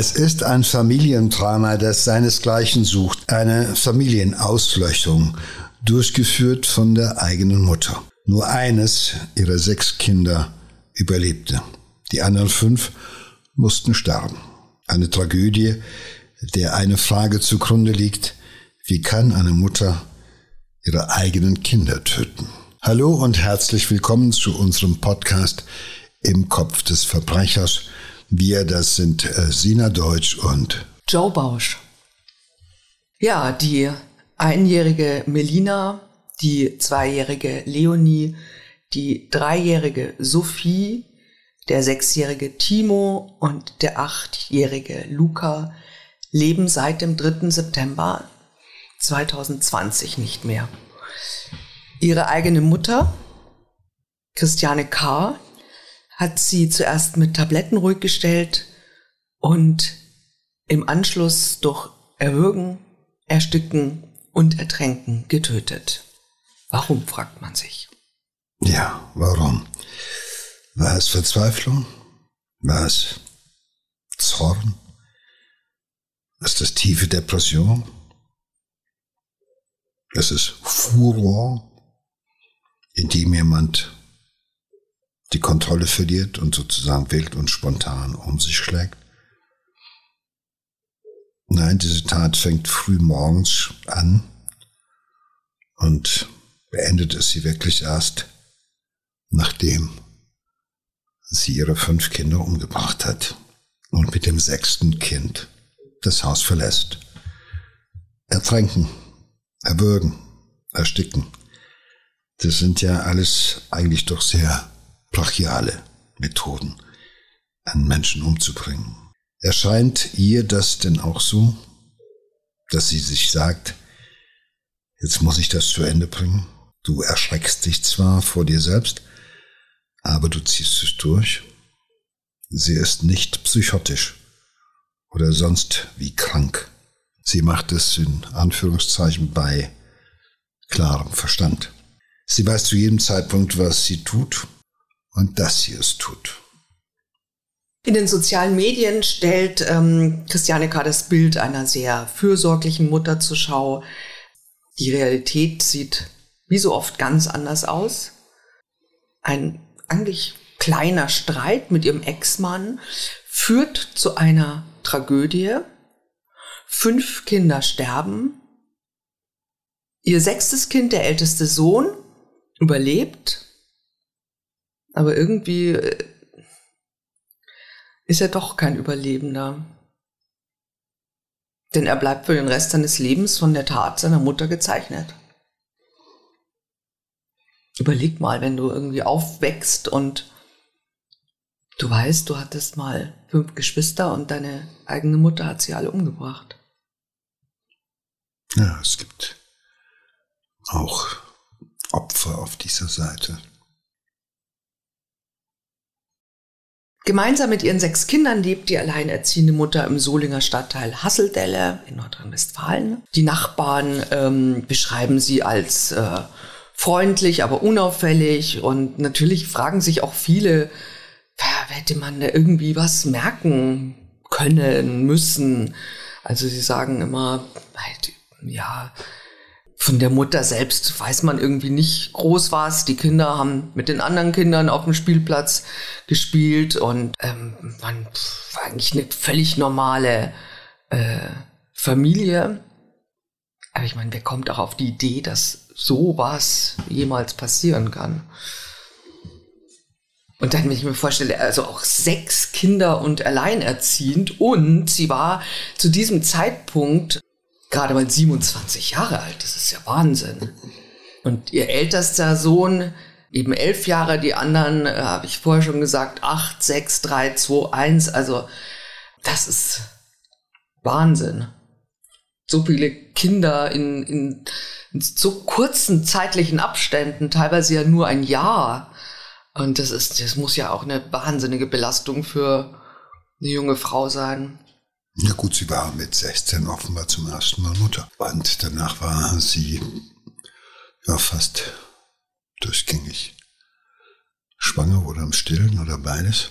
Es ist ein Familiendrama, das seinesgleichen sucht. Eine Familienauslöschung, durchgeführt von der eigenen Mutter. Nur eines ihrer sechs Kinder überlebte. Die anderen fünf mussten sterben. Eine Tragödie, der eine Frage zugrunde liegt, wie kann eine Mutter ihre eigenen Kinder töten? Hallo und herzlich willkommen zu unserem Podcast Im Kopf des Verbrechers. Wir, das sind äh, Sina Deutsch und Joe Bausch. Ja, die einjährige Melina, die zweijährige Leonie, die dreijährige Sophie, der sechsjährige Timo und der achtjährige Luca leben seit dem 3. September 2020 nicht mehr. Ihre eigene Mutter, Christiane K., hat sie zuerst mit Tabletten ruhig gestellt und im Anschluss durch Erwürgen, Ersticken und Ertränken getötet. Warum, fragt man sich. Ja, warum? War es Verzweiflung? War es Zorn? Ist das tiefe Depression? Ist es Furor, in dem jemand die Kontrolle verliert und sozusagen wild und spontan um sich schlägt? Nein, diese Tat fängt früh morgens an und beendet es sie wirklich erst, nachdem sie ihre fünf Kinder umgebracht hat und mit dem sechsten Kind das Haus verlässt. Ertränken, erwürgen, ersticken, das sind ja alles eigentlich doch sehr brachiale Methoden, einen Menschen umzubringen. Erscheint ihr das denn auch so, dass sie sich sagt, jetzt muss ich das zu Ende bringen? Du erschreckst dich zwar vor dir selbst, aber du ziehst es durch. Sie ist nicht psychotisch oder sonst wie krank. Sie macht es in Anführungszeichen bei klarem Verstand. Sie weiß zu jedem Zeitpunkt, was sie tut und dass sie es tut. In den sozialen Medien stellt ähm, Christiane K. das Bild einer sehr fürsorglichen Mutter zur Schau. Die Realität sieht wie so oft ganz anders aus. Ein eigentlich kleiner Streit mit ihrem Ex-Mann führt zu einer Tragödie. Fünf Kinder sterben. Ihr sechstes Kind, der älteste Sohn, überlebt. Aber irgendwie äh, ist er doch kein Überlebender. Denn er bleibt für den Rest seines Lebens von der Tat seiner Mutter gezeichnet. Überleg mal, wenn du irgendwie aufwächst und du weißt, du hattest mal fünf Geschwister und deine eigene Mutter hat sie alle umgebracht. Ja, es gibt auch Opfer auf dieser Seite. Gemeinsam mit ihren sechs Kindern lebt die alleinerziehende Mutter im Solinger Stadtteil Hasseldelle in Nordrhein-Westfalen. Die Nachbarn ähm, beschreiben sie als äh, freundlich, aber unauffällig. Und natürlich fragen sich auch viele, hätte man da irgendwie was merken können, müssen. Also sie sagen immer, halt, ja, von der Mutter selbst weiß man irgendwie nicht groß was. Die Kinder haben mit den anderen Kindern auf dem Spielplatz gespielt und ähm, man war eigentlich eine völlig normale äh, Familie. Aber ich meine, wer kommt auch auf die Idee, dass sowas jemals passieren kann. Und dann, wenn ich mir vorstelle, also auch sechs Kinder und alleinerziehend und sie war zu diesem Zeitpunkt gerade mal 27 Jahre alt. Das ist ja Wahnsinn. Und ihr ältester Sohn eben elf Jahre, die anderen, äh, habe ich vorher schon gesagt, acht, sechs, drei, zwei, eins. Also das ist Wahnsinn. So viele Kinder in, in in so kurzen zeitlichen Abständen, teilweise ja nur ein Jahr. Und das ist, das muss ja auch eine wahnsinnige Belastung für eine junge Frau sein. Na gut, sie war mit 16 offenbar zum ersten Mal Mutter. Und danach war sie ja fast durchgängig schwanger oder im Stillen oder beides.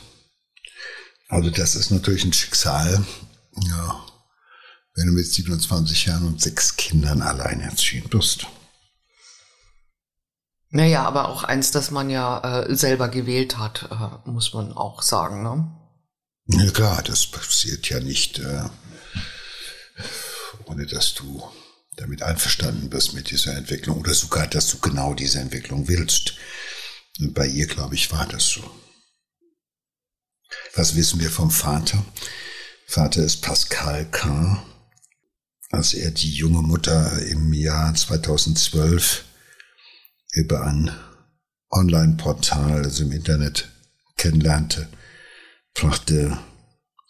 Also das ist natürlich ein Schicksal, ja, wenn du mit 27 Jahren und sechs Kindern alleinerziehend bist. Naja, aber auch eins, das man ja äh, selber gewählt hat, äh, muss man auch sagen. Ne? Ja klar, das passiert ja nicht, äh, ohne dass du damit einverstanden bist mit dieser Entwicklung oder sogar, dass du genau diese Entwicklung willst. Und bei ihr, glaube ich, war das so. Was wissen wir vom Vater? Vater ist Pascal K. Als er die junge Mutter im Jahr 2012 über ein Online-Portal, also im Internet, kennenlernte, brachte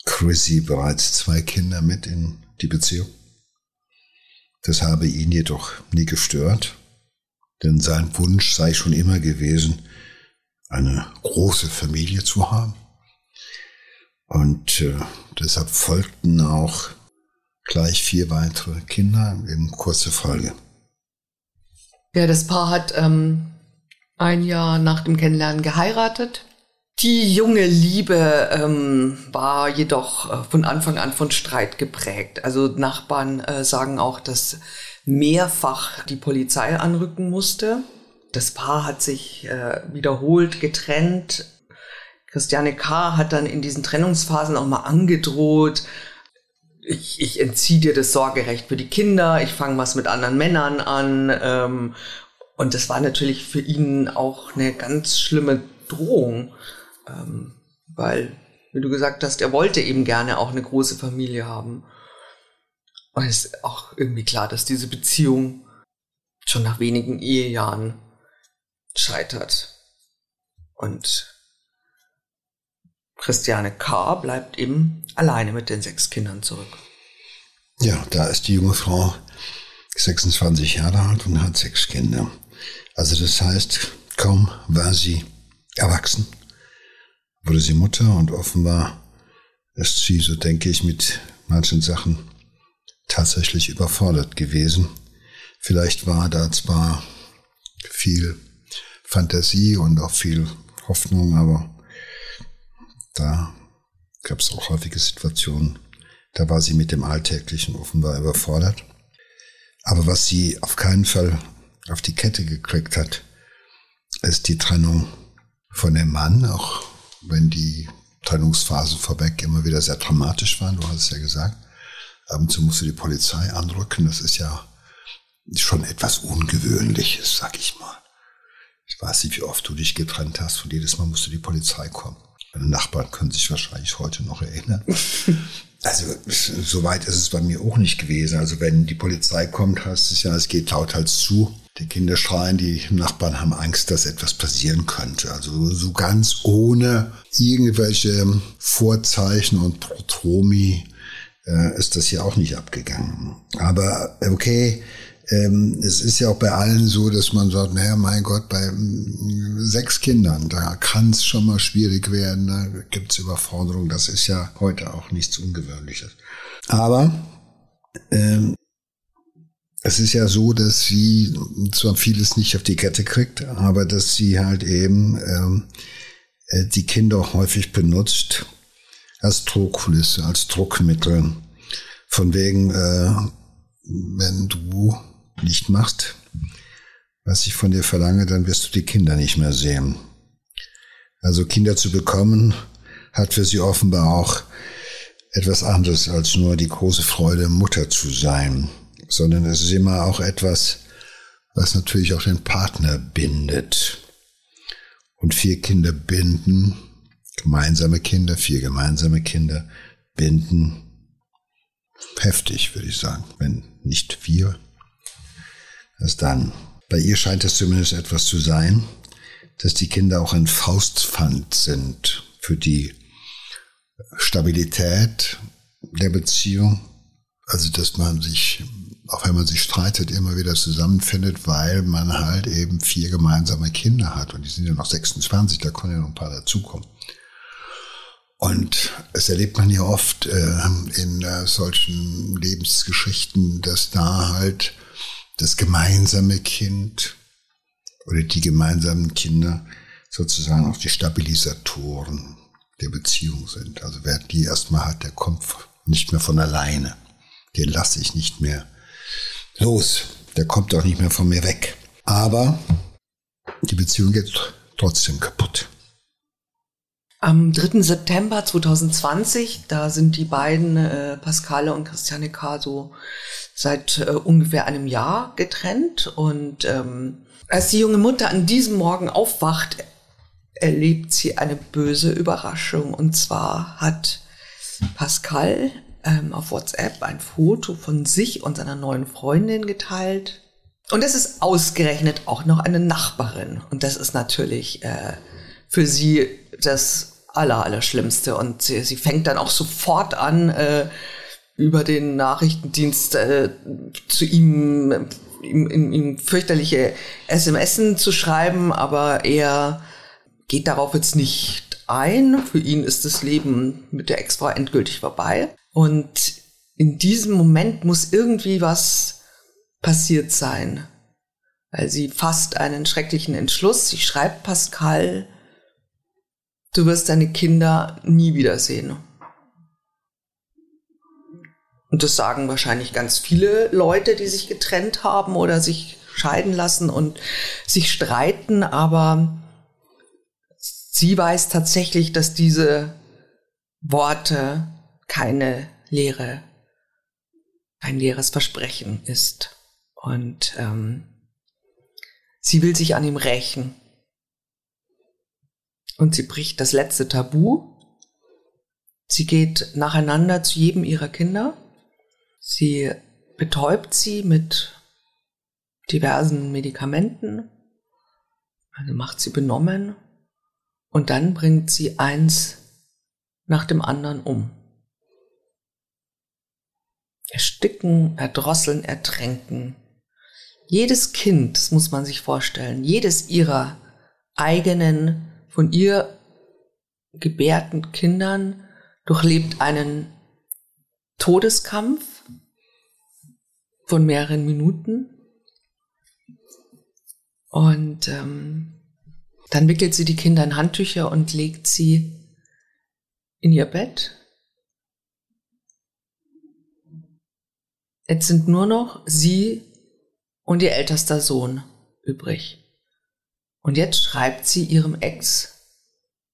Chrissy bereits zwei Kinder mit in die Beziehung. Das habe ihn jedoch nie gestört, denn sein Wunsch sei schon immer gewesen, eine große Familie zu haben. Und äh, deshalb folgten auch gleich vier weitere Kinder in kurzer Folge. Ja, das Paar hat ähm, ein Jahr nach dem Kennenlernen geheiratet. Die junge Liebe ähm, war jedoch äh, von Anfang an von Streit geprägt. Also Nachbarn äh, sagen auch, dass mehrfach die Polizei anrücken musste. Das Paar hat sich äh, wiederholt getrennt. Christiane K. hat dann in diesen Trennungsphasen auch mal angedroht, ich, ich entziehe dir das Sorgerecht für die Kinder, ich fange was mit anderen Männern an. Ähm, und das war natürlich für ihn auch eine ganz schlimme Drohung, ähm, weil, wie du gesagt hast, er wollte eben gerne auch eine große Familie haben. Und es ist auch irgendwie klar, dass diese Beziehung schon nach wenigen Ehejahren scheitert. Und Christiane K. bleibt eben alleine mit den sechs Kindern zurück. Ja, da ist die junge Frau 26 Jahre alt und hat sechs Kinder. Also das heißt, kaum war sie erwachsen, wurde sie Mutter und offenbar ist sie, so denke ich, mit manchen Sachen tatsächlich überfordert gewesen. Vielleicht war da zwar viel Fantasie und auch viel Hoffnung, aber da gab es auch häufige Situationen, da war sie mit dem Alltäglichen offenbar überfordert. Aber was sie auf keinen Fall auf die Kette gekriegt hat, ist die Trennung von dem Mann, auch wenn die Trennungsphasen vorweg immer wieder sehr dramatisch waren, du hast es ja gesagt. Ab und zu musste die Polizei anrücken, das ist ja schon etwas Ungewöhnliches, sag ich mal. Ich weiß nicht, wie oft du dich getrennt hast und jedes Mal musste die Polizei kommen. Meine Nachbarn können sich wahrscheinlich heute noch erinnern. Also so weit ist es bei mir auch nicht gewesen. Also wenn die Polizei kommt, heißt es ja, es geht lauthals zu. Die Kinder schreien, die Nachbarn haben Angst, dass etwas passieren könnte. Also so ganz ohne irgendwelche Vorzeichen und Protromi äh, ist das hier auch nicht abgegangen. Aber okay, ähm, es ist ja auch bei allen so, dass man sagt, naja, mein Gott, bei mm, sechs Kindern, da kann es schon mal schwierig werden, da gibt es Überforderung. Das ist ja heute auch nichts Ungewöhnliches. Aber ähm, es ist ja so, dass sie zwar vieles nicht auf die Kette kriegt, aber dass sie halt eben ähm, äh, die Kinder häufig benutzt als Druckkulisse, als Druckmittel. Von wegen, äh, wenn du nicht machst, was ich von dir verlange, dann wirst du die Kinder nicht mehr sehen. Also Kinder zu bekommen, hat für sie offenbar auch etwas anderes als nur die große Freude, Mutter zu sein, sondern es ist immer auch etwas, was natürlich auch den Partner bindet. Und vier Kinder binden, gemeinsame Kinder, vier gemeinsame Kinder binden, heftig, würde ich sagen, wenn nicht vier, Erst dann. Bei ihr scheint es zumindest etwas zu sein, dass die Kinder auch ein Faustpfand sind für die Stabilität der Beziehung. Also, dass man sich, auch wenn man sich streitet, immer wieder zusammenfindet, weil man halt eben vier gemeinsame Kinder hat. Und die sind ja noch 26, da können ja noch ein paar dazukommen. Und es erlebt man ja oft äh, in äh, solchen Lebensgeschichten, dass da halt das gemeinsame Kind oder die gemeinsamen Kinder sozusagen auch die Stabilisatoren der Beziehung sind. Also wer die erstmal hat, der kommt nicht mehr von alleine. Den lasse ich nicht mehr los. Der kommt doch nicht mehr von mir weg. Aber die Beziehung geht trotzdem kaputt. Am 3. September 2020, da sind die beiden, äh, Pascale und Christiane K., so seit äh, ungefähr einem Jahr getrennt. Und ähm, als die junge Mutter an diesem Morgen aufwacht, erlebt sie eine böse Überraschung. Und zwar hat Pascal ähm, auf WhatsApp ein Foto von sich und seiner neuen Freundin geteilt. Und es ist ausgerechnet auch noch eine Nachbarin. Und das ist natürlich äh, für sie das Aller, Allerschlimmste. Und sie, sie fängt dann auch sofort an, äh, über den Nachrichtendienst äh, zu ihm, ihm, ihm, ihm fürchterliche SMSen zu schreiben, aber er geht darauf jetzt nicht ein. Für ihn ist das Leben mit der Ex-Frau endgültig vorbei. Und in diesem Moment muss irgendwie was passiert sein. Weil sie fasst einen schrecklichen Entschluss. Sie schreibt Pascal, du wirst deine Kinder nie wiedersehen. Und das sagen wahrscheinlich ganz viele Leute, die sich getrennt haben oder sich scheiden lassen und sich streiten, aber sie weiß tatsächlich, dass diese Worte keine leere, ein leeres Versprechen ist. Und ähm, sie will sich an ihm rächen. Und sie bricht das letzte Tabu. Sie geht nacheinander zu jedem ihrer Kinder Sie betäubt sie mit diversen Medikamenten, also macht sie benommen und dann bringt sie eins nach dem anderen um. Ersticken, erdrosseln, ertränken. Jedes Kind, das muss man sich vorstellen, jedes ihrer eigenen, von ihr gebärten Kindern durchlebt einen Todeskampf, von mehreren Minuten. Und ähm, dann wickelt sie die Kinder in Handtücher und legt sie in ihr Bett. Jetzt sind nur noch sie und ihr ältester Sohn übrig. Und jetzt schreibt sie ihrem Ex,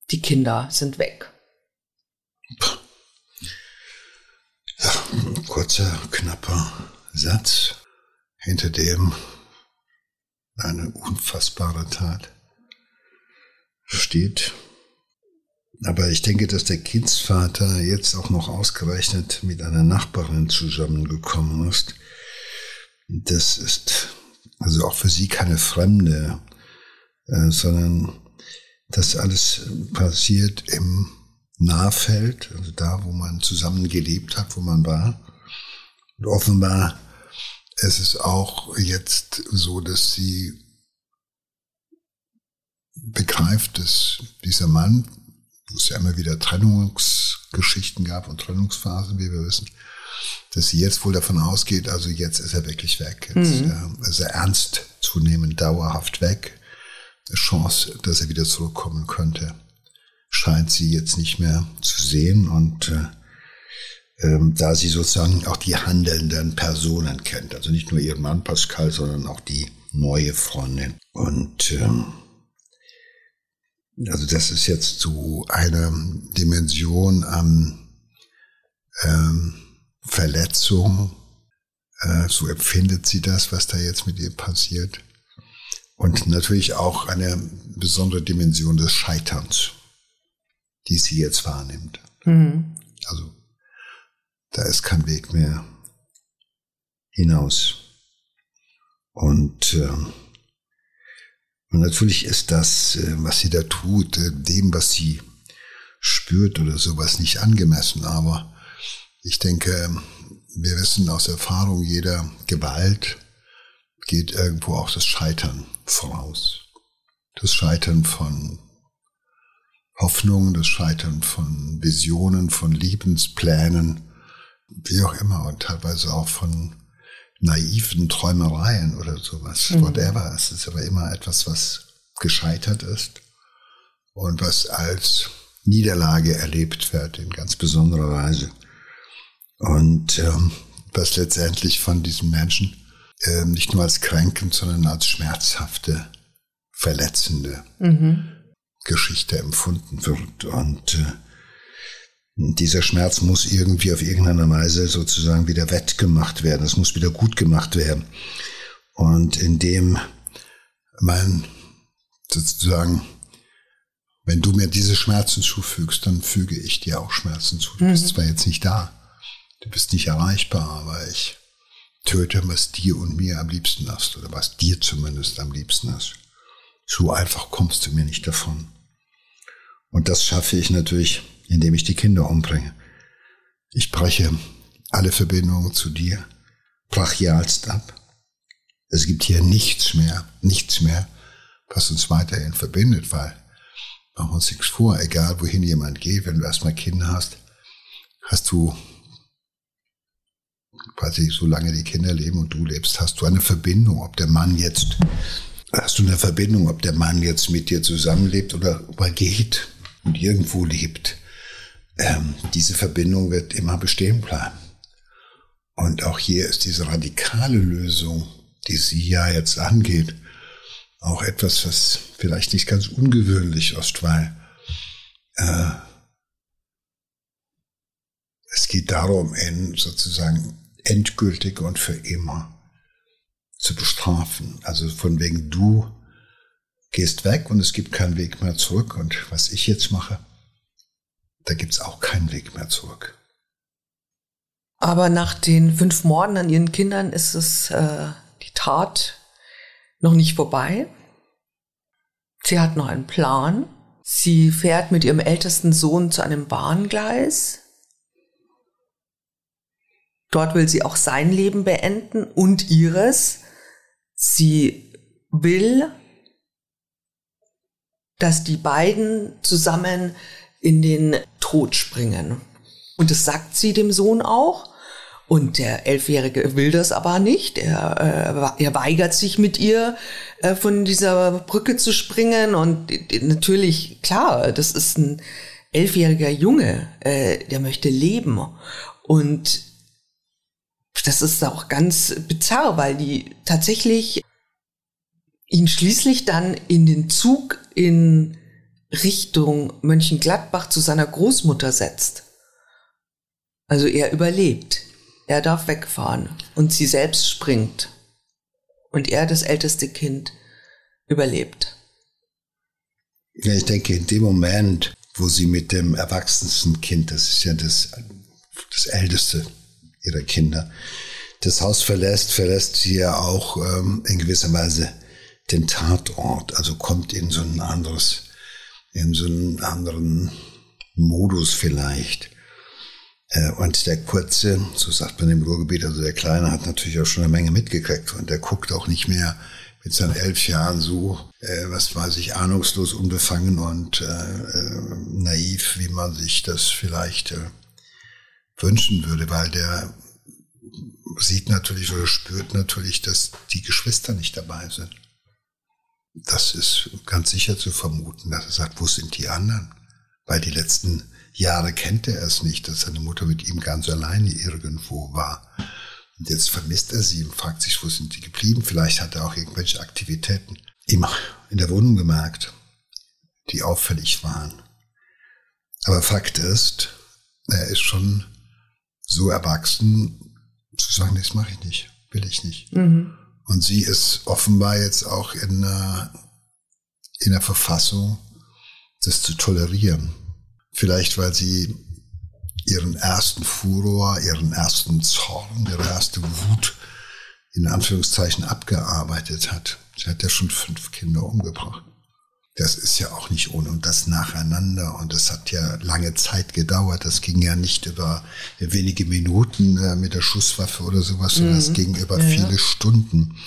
die Kinder sind weg. Ja, kurzer, knapper Satz, hinter dem eine unfassbare Tat steht. Aber ich denke, dass der Kindsvater jetzt auch noch ausgerechnet mit einer Nachbarin zusammengekommen ist. Das ist also auch für sie keine Fremde, äh, sondern das alles passiert im Nahfeld, also da, wo man zusammen gelebt hat, wo man war. Und offenbar es ist auch jetzt so, dass sie begreift, dass dieser Mann, wo es ja immer wieder Trennungsgeschichten gab und Trennungsphasen, wie wir wissen, dass sie jetzt wohl davon ausgeht, also jetzt ist er wirklich weg. Jetzt mhm. ist er ernst zunehmend dauerhaft weg. Die Chance, dass er wieder zurückkommen könnte, scheint sie jetzt nicht mehr zu sehen und äh, ähm, da sie sozusagen auch die handelnden Personen kennt. Also nicht nur ihren Mann Pascal, sondern auch die neue Freundin. Und ähm, also das ist jetzt so eine Dimension an ähm, Verletzung. Äh, so empfindet sie das, was da jetzt mit ihr passiert. Und natürlich auch eine besondere Dimension des Scheiterns, die sie jetzt wahrnimmt. Mhm. Also da ist kein Weg mehr hinaus. Und, äh, und natürlich ist das, äh, was sie da tut, äh, dem, was sie spürt oder sowas nicht angemessen. Aber ich denke, wir wissen aus Erfahrung, jeder Gewalt geht irgendwo auch das Scheitern voraus. Das Scheitern von Hoffnungen, das Scheitern von Visionen, von Lebensplänen, wie auch immer, und teilweise auch von naiven Träumereien oder sowas, mhm. whatever. Es ist aber immer etwas, was gescheitert ist und was als Niederlage erlebt wird in ganz besonderer Weise. Und ähm, was letztendlich von diesen Menschen äh, nicht nur als kränkend, sondern als schmerzhafte, verletzende mhm. Geschichte empfunden wird. Und äh, dieser Schmerz muss irgendwie auf irgendeine Weise sozusagen wieder wettgemacht werden. Es muss wieder gut gemacht werden. Und indem man sozusagen, wenn du mir diese Schmerzen zufügst, dann füge ich dir auch Schmerzen zu. Du mhm. bist zwar jetzt nicht da, du bist nicht erreichbar, aber ich töte, was dir und mir am liebsten ist, oder was dir zumindest am liebsten ist. So einfach kommst du mir nicht davon. Und das schaffe ich natürlich, indem ich die Kinder umbringe. Ich breche alle Verbindungen zu dir brachialst ab. Es gibt hier nichts mehr, nichts mehr, was uns weiterhin verbindet, weil machen wir uns nichts vor, egal wohin jemand geht, wenn du erstmal Kinder hast, hast du quasi solange die Kinder leben und du lebst, hast du eine Verbindung, ob der Mann jetzt, hast du eine Verbindung, ob der Mann jetzt mit dir zusammenlebt oder ob er geht und irgendwo lebt. Ähm, diese Verbindung wird immer bestehen bleiben. Und auch hier ist diese radikale Lösung, die sie ja jetzt angeht, auch etwas, was vielleicht nicht ganz ungewöhnlich ist, weil äh, es geht darum, in sozusagen endgültig und für immer zu bestrafen. Also von wegen du gehst weg und es gibt keinen Weg mehr zurück. Und was ich jetzt mache, da gibt's auch keinen Weg mehr zurück. Aber nach den fünf Morden an ihren Kindern ist es äh, die Tat noch nicht vorbei. Sie hat noch einen Plan. Sie fährt mit ihrem ältesten Sohn zu einem Bahngleis Dort will sie auch sein Leben beenden und ihres. Sie will, dass die beiden zusammen in den Tod springen. Und das sagt sie dem Sohn auch. Und der Elfjährige will das aber nicht. Er, äh, er weigert sich mit ihr äh, von dieser Brücke zu springen. Und natürlich, klar, das ist ein elfjähriger Junge, äh, der möchte leben. Und das ist auch ganz bizarr, weil die tatsächlich ihn schließlich dann in den Zug in Richtung Mönchengladbach zu seiner Großmutter setzt. Also er überlebt. Er darf wegfahren und sie selbst springt. Und er, das älteste Kind, überlebt. Ja, ich denke, in dem Moment, wo sie mit dem erwachsensten Kind, das ist ja das, das älteste ihrer Kinder das Haus verlässt, verlässt sie ja auch ähm, in gewisser Weise den Tatort, also kommt in so ein anderes, in so einen anderen Modus vielleicht. Äh, und der Kurze, so sagt man im Ruhrgebiet, also der Kleine hat natürlich auch schon eine Menge mitgekriegt und der guckt auch nicht mehr mit seinen elf Jahren so, äh, was weiß ich, ahnungslos, unbefangen und äh, äh, naiv, wie man sich das vielleicht äh, wünschen würde, weil der sieht natürlich oder spürt natürlich, dass die Geschwister nicht dabei sind. Das ist ganz sicher zu vermuten, dass er sagt, wo sind die anderen? Weil die letzten Jahre kennt er es nicht, dass seine Mutter mit ihm ganz alleine irgendwo war. Und jetzt vermisst er sie und fragt sich, wo sind die geblieben? Vielleicht hat er auch irgendwelche Aktivitäten in der Wohnung gemerkt, die auffällig waren. Aber Fakt ist, er ist schon so erwachsen, zu sagen, das mache ich nicht, will ich nicht. Mhm. Und sie ist offenbar jetzt auch in einer, in der Verfassung, das zu tolerieren. Vielleicht, weil sie ihren ersten Furor, ihren ersten Zorn, ihre erste Wut in Anführungszeichen abgearbeitet hat. Sie hat ja schon fünf Kinder umgebracht das ist ja auch nicht ohne und das nacheinander und das hat ja lange Zeit gedauert. Das ging ja nicht über wenige Minuten äh, mit der Schusswaffe oder sowas, sondern es mhm. ging über ja, viele ja. Stunden.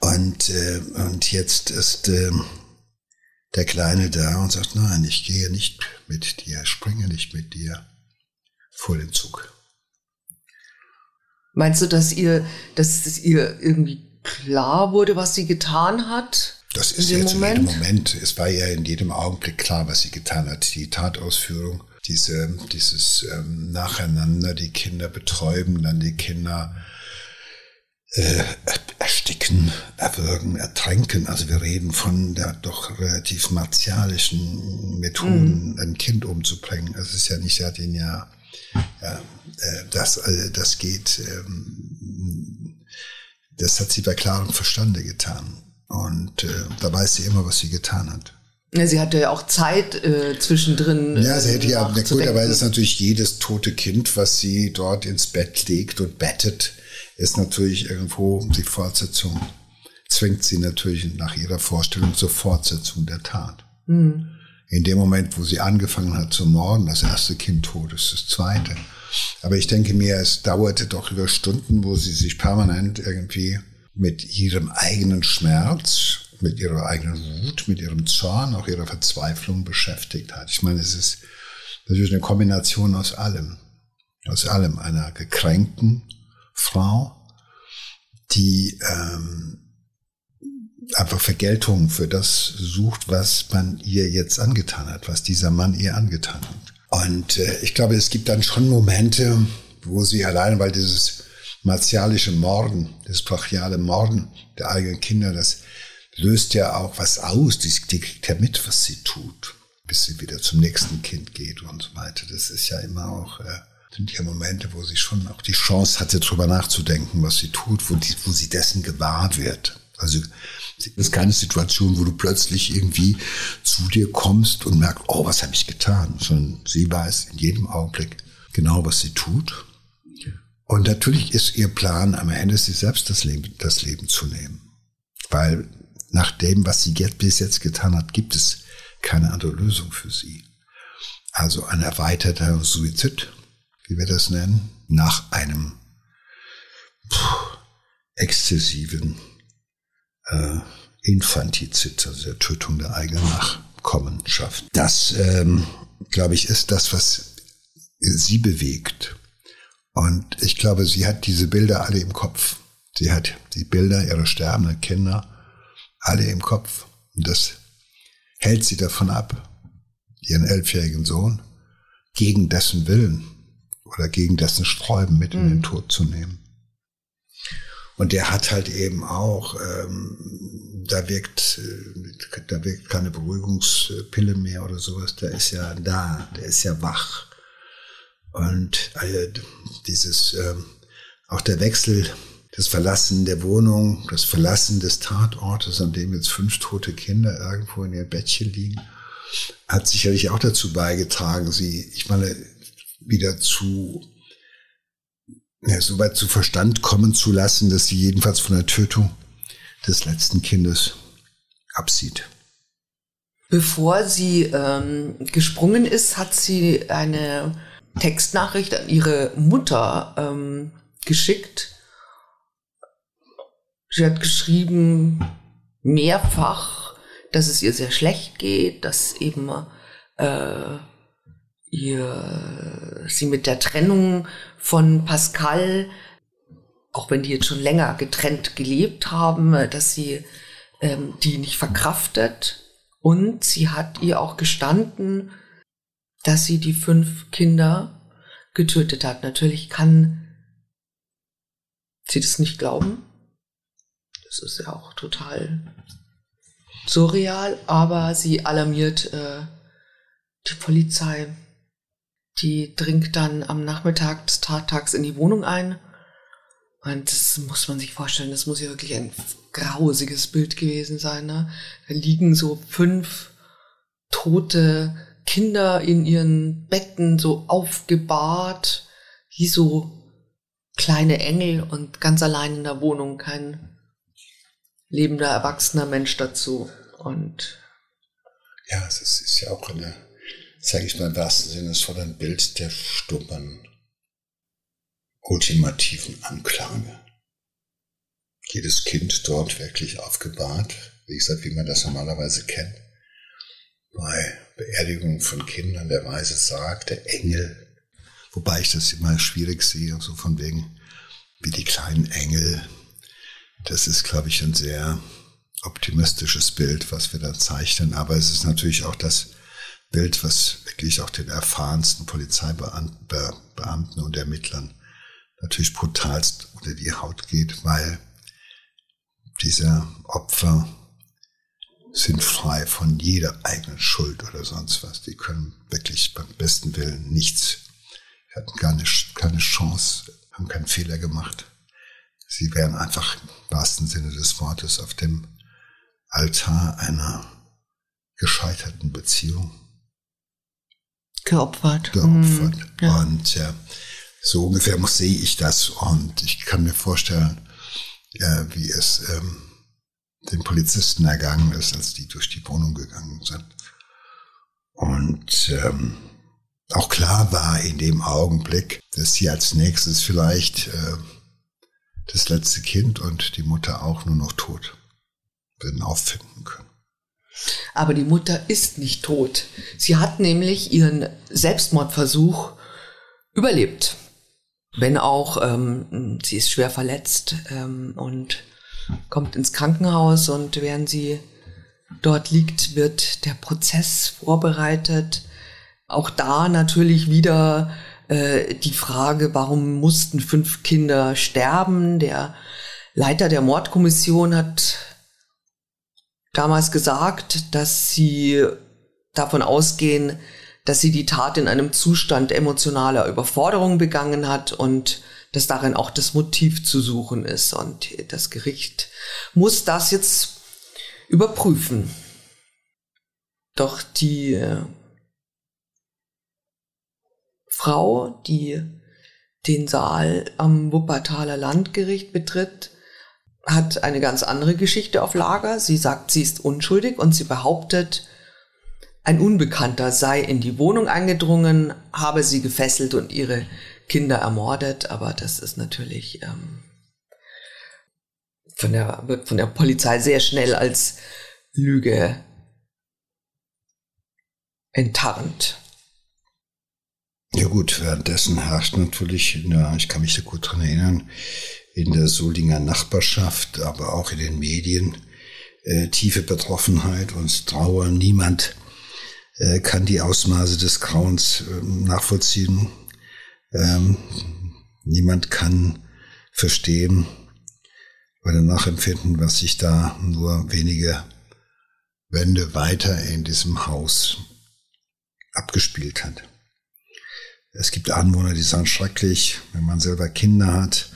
Und, äh, und jetzt ist äh, der Kleine da und sagt, nein, ich gehe nicht mit dir, springe nicht mit dir vor den Zug. Meinst du, dass ihr, dass es ihr irgendwie klar wurde, was sie getan hat? Das ist jetzt Moment? in jedem Moment. Es war ja in jedem Augenblick klar, was sie getan hat. Die Tatausführung diese, dieses ähm, Nacheinander, die Kinder betäuben, dann die Kinder äh, ersticken, erwürgen, ertränken. Also wir reden von der doch relativ martialischen Methoden, mm. ein Kind umzubringen. Es ist ja nicht sehr linear. Ja, äh, das, äh, das geht, ähm, das hat sie bei klarem Verstande getan. Und äh, da weiß sie immer, was sie getan hat. Ja, sie hatte ja auch Zeit äh, zwischendrin. Ja, sie hätte ja, na gut, aber es ist natürlich jedes tote Kind, was sie dort ins Bett legt und bettet, ist natürlich irgendwo die Fortsetzung, zwingt sie natürlich nach ihrer Vorstellung zur Fortsetzung der Tat. Mhm. In dem Moment, wo sie angefangen hat zu morden, das erste Kind tot ist, das zweite. Aber ich denke mir, es dauerte doch über Stunden, wo sie sich permanent irgendwie mit ihrem eigenen Schmerz, mit ihrer eigenen Wut, mit ihrem Zorn, auch ihrer Verzweiflung beschäftigt hat. Ich meine, es ist natürlich eine Kombination aus allem. Aus allem. Einer gekränkten Frau, die ähm, einfach Vergeltung für das sucht, was man ihr jetzt angetan hat, was dieser Mann ihr angetan hat. Und äh, ich glaube, es gibt dann schon Momente, wo sie allein, weil dieses martialische Morden, das brachiale Morden der eigenen Kinder, das löst ja auch was aus. Die, die kriegt ja mit, was sie tut, bis sie wieder zum nächsten Kind geht und so weiter. Das ist ja immer auch, äh, sind ja Momente, wo sie schon auch die Chance hatte, darüber nachzudenken, was sie tut, wo, die, wo sie dessen gewahr wird. Also es ist keine Situation, wo du plötzlich irgendwie zu dir kommst und merkst, oh, was habe ich getan, sondern sie weiß in jedem Augenblick genau, was sie tut und natürlich ist ihr Plan am Ende, sie selbst das Leben, das Leben zu nehmen. Weil nach dem, was sie jetzt, bis jetzt getan hat, gibt es keine andere Lösung für sie. Also ein erweiterter Suizid, wie wir das nennen, nach einem pff, exzessiven äh, Infantizid, also der Tötung der eigenen Nachkommenschaft. Das, ähm, glaube ich, ist das, was sie bewegt. Und ich glaube, sie hat diese Bilder alle im Kopf. Sie hat die Bilder ihrer sterbenden Kinder alle im Kopf. Und das hält sie davon ab, ihren elfjährigen Sohn gegen dessen Willen oder gegen dessen Sträuben mit in den mhm. Tod zu nehmen. Und der hat halt eben auch, ähm, da wirkt, äh, da wirkt keine Beruhigungspille mehr oder sowas. Der ist ja da, der ist ja wach. Und äh, dieses, äh, auch der Wechsel, das Verlassen der Wohnung, das Verlassen des Tatortes, an dem jetzt fünf tote Kinder irgendwo in ihr Bettchen liegen, hat sicherlich auch dazu beigetragen, sie, ich meine, wieder zu, ja, so weit zu Verstand kommen zu lassen, dass sie jedenfalls von der Tötung des letzten Kindes absieht. Bevor sie ähm, gesprungen ist, hat sie eine Textnachricht an ihre Mutter ähm, geschickt. Sie hat geschrieben mehrfach, dass es ihr sehr schlecht geht, dass eben äh, ihr sie mit der Trennung von Pascal, auch wenn die jetzt schon länger getrennt gelebt haben, dass sie ähm, die nicht verkraftet. Und sie hat ihr auch gestanden, dass sie die fünf Kinder getötet hat. Natürlich kann sie das nicht glauben. Das ist ja auch total surreal, aber sie alarmiert äh, die Polizei. Die dringt dann am Nachmittag des Tattags in die Wohnung ein. Und das muss man sich vorstellen, das muss ja wirklich ein grausiges Bild gewesen sein. Ne? Da liegen so fünf tote Kinder in ihren Betten so aufgebahrt, wie so kleine Engel und ganz allein in der Wohnung kein lebender, erwachsener Mensch dazu. Und ja, es ist, ja auch eine, sage ich mal im wahrsten Sinne des ein Bild der stummen, ultimativen Anklage. Jedes Kind dort wirklich aufgebahrt, wie gesagt, wie man das normalerweise kennt bei Beerdigung von Kindern der weise Sarg, der Engel, wobei ich das immer schwierig sehe, so von wegen, wie die kleinen Engel. Das ist, glaube ich, ein sehr optimistisches Bild, was wir da zeichnen, aber es ist natürlich auch das Bild, was wirklich auch den erfahrensten Polizeibeamten und Ermittlern natürlich brutalst unter die Haut geht, weil diese Opfer sind frei von jeder eigenen Schuld oder sonst was. Die können wirklich beim besten Willen nichts. Sie hatten gar nicht, keine Chance, haben keinen Fehler gemacht. Sie wären einfach im wahrsten Sinne des Wortes auf dem Altar einer gescheiterten Beziehung geopfert. Geopfert. Mhm, ja. Und ja, so ungefähr sehe ich das. Und ich kann mir vorstellen, ja, wie es ähm, den Polizisten ergangen ist, als die durch die Wohnung gegangen sind. Und ähm, auch klar war in dem Augenblick, dass sie als nächstes vielleicht äh, das letzte Kind und die Mutter auch nur noch tot werden auffinden können. Aber die Mutter ist nicht tot. Sie hat nämlich ihren Selbstmordversuch überlebt. Wenn auch, ähm, sie ist schwer verletzt ähm, und kommt ins Krankenhaus und während sie dort liegt, wird der Prozess vorbereitet. Auch da natürlich wieder äh, die Frage, warum mussten fünf Kinder sterben? Der Leiter der Mordkommission hat damals gesagt, dass sie davon ausgehen, dass sie die Tat in einem Zustand emotionaler Überforderung begangen hat und dass darin auch das Motiv zu suchen ist. Und das Gericht muss das jetzt überprüfen. Doch die äh, Frau, die den Saal am Wuppertaler Landgericht betritt, hat eine ganz andere Geschichte auf Lager. Sie sagt, sie ist unschuldig und sie behauptet, ein Unbekannter sei in die Wohnung eingedrungen, habe sie gefesselt und ihre Kinder ermordet. Aber das ist natürlich ähm, von der, wird von der Polizei sehr schnell als Lüge enttarnt. Ja gut, währenddessen herrscht natürlich, ja, ich kann mich da gut dran erinnern, in der Solinger Nachbarschaft, aber auch in den Medien äh, tiefe Betroffenheit und Trauer. Niemand äh, kann die Ausmaße des Grauens äh, nachvollziehen. Ähm, niemand kann verstehen oder nachempfinden, was sich da nur wenige Wände weiter in diesem Haus abgespielt hat. Es gibt Anwohner, die sagen schrecklich, wenn man selber Kinder hat,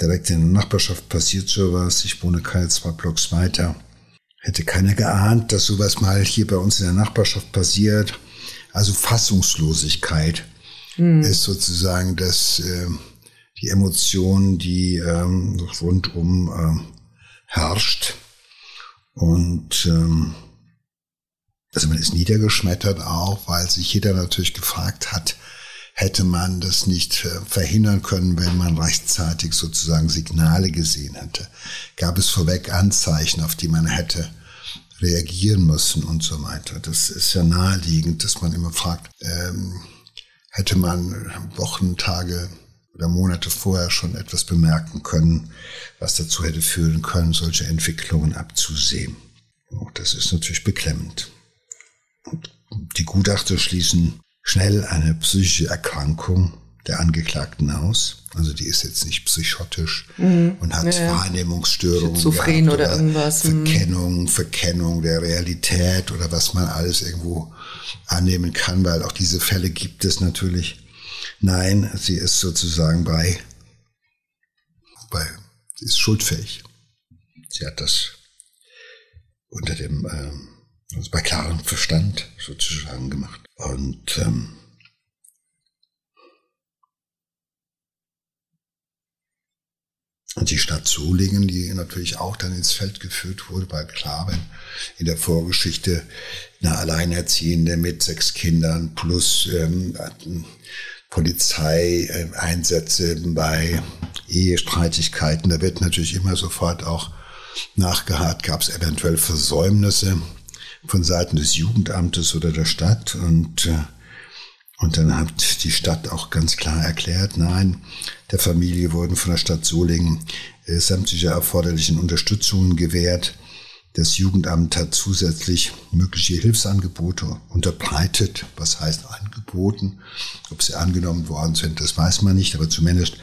direkt in der Nachbarschaft passiert sowas. Ich wohne keine zwei Blocks weiter. Hätte keiner geahnt, dass sowas mal hier bei uns in der Nachbarschaft passiert. Also Fassungslosigkeit mhm. ist sozusagen das, äh, die Emotion, die ähm, rundum äh, herrscht. Und ähm, also man ist niedergeschmettert auch, weil sich jeder natürlich gefragt hat, hätte man das nicht äh, verhindern können, wenn man rechtzeitig sozusagen Signale gesehen hätte. Gab es vorweg Anzeichen, auf die man hätte reagieren müssen und so weiter. Das ist ja naheliegend, dass man immer fragt, ähm, hätte man Wochen, Tage oder Monate vorher schon etwas bemerken können, was dazu hätte führen können, solche Entwicklungen abzusehen. Und das ist natürlich beklemmend. Und die Gutachter schließen schnell eine psychische Erkrankung der Angeklagten aus. Also die ist jetzt nicht psychotisch mhm. und hat ja, Wahrnehmungsstörungen Schizophren oder, oder irgendwas. Mhm. Verkennung, Verkennung der Realität oder was man alles irgendwo annehmen kann, weil auch diese Fälle gibt es natürlich. Nein, sie ist sozusagen bei, bei sie ist schuldfähig. Sie hat das unter dem, ähm, also bei klarem Verstand sozusagen gemacht. Und ähm, Und die Stadt Solingen, die natürlich auch dann ins Feld geführt wurde, weil klar, wenn in der Vorgeschichte eine Alleinerziehende mit sechs Kindern plus ähm, Polizeieinsätze bei Ehestreitigkeiten, da wird natürlich immer sofort auch nachgehakt, gab es eventuell Versäumnisse von Seiten des Jugendamtes oder der Stadt. Und äh, und dann hat die Stadt auch ganz klar erklärt, nein, der Familie wurden von der Stadt Solingen äh, sämtliche erforderlichen Unterstützungen gewährt. Das Jugendamt hat zusätzlich mögliche Hilfsangebote unterbreitet. Was heißt angeboten? Ob sie angenommen worden sind, das weiß man nicht, aber zumindest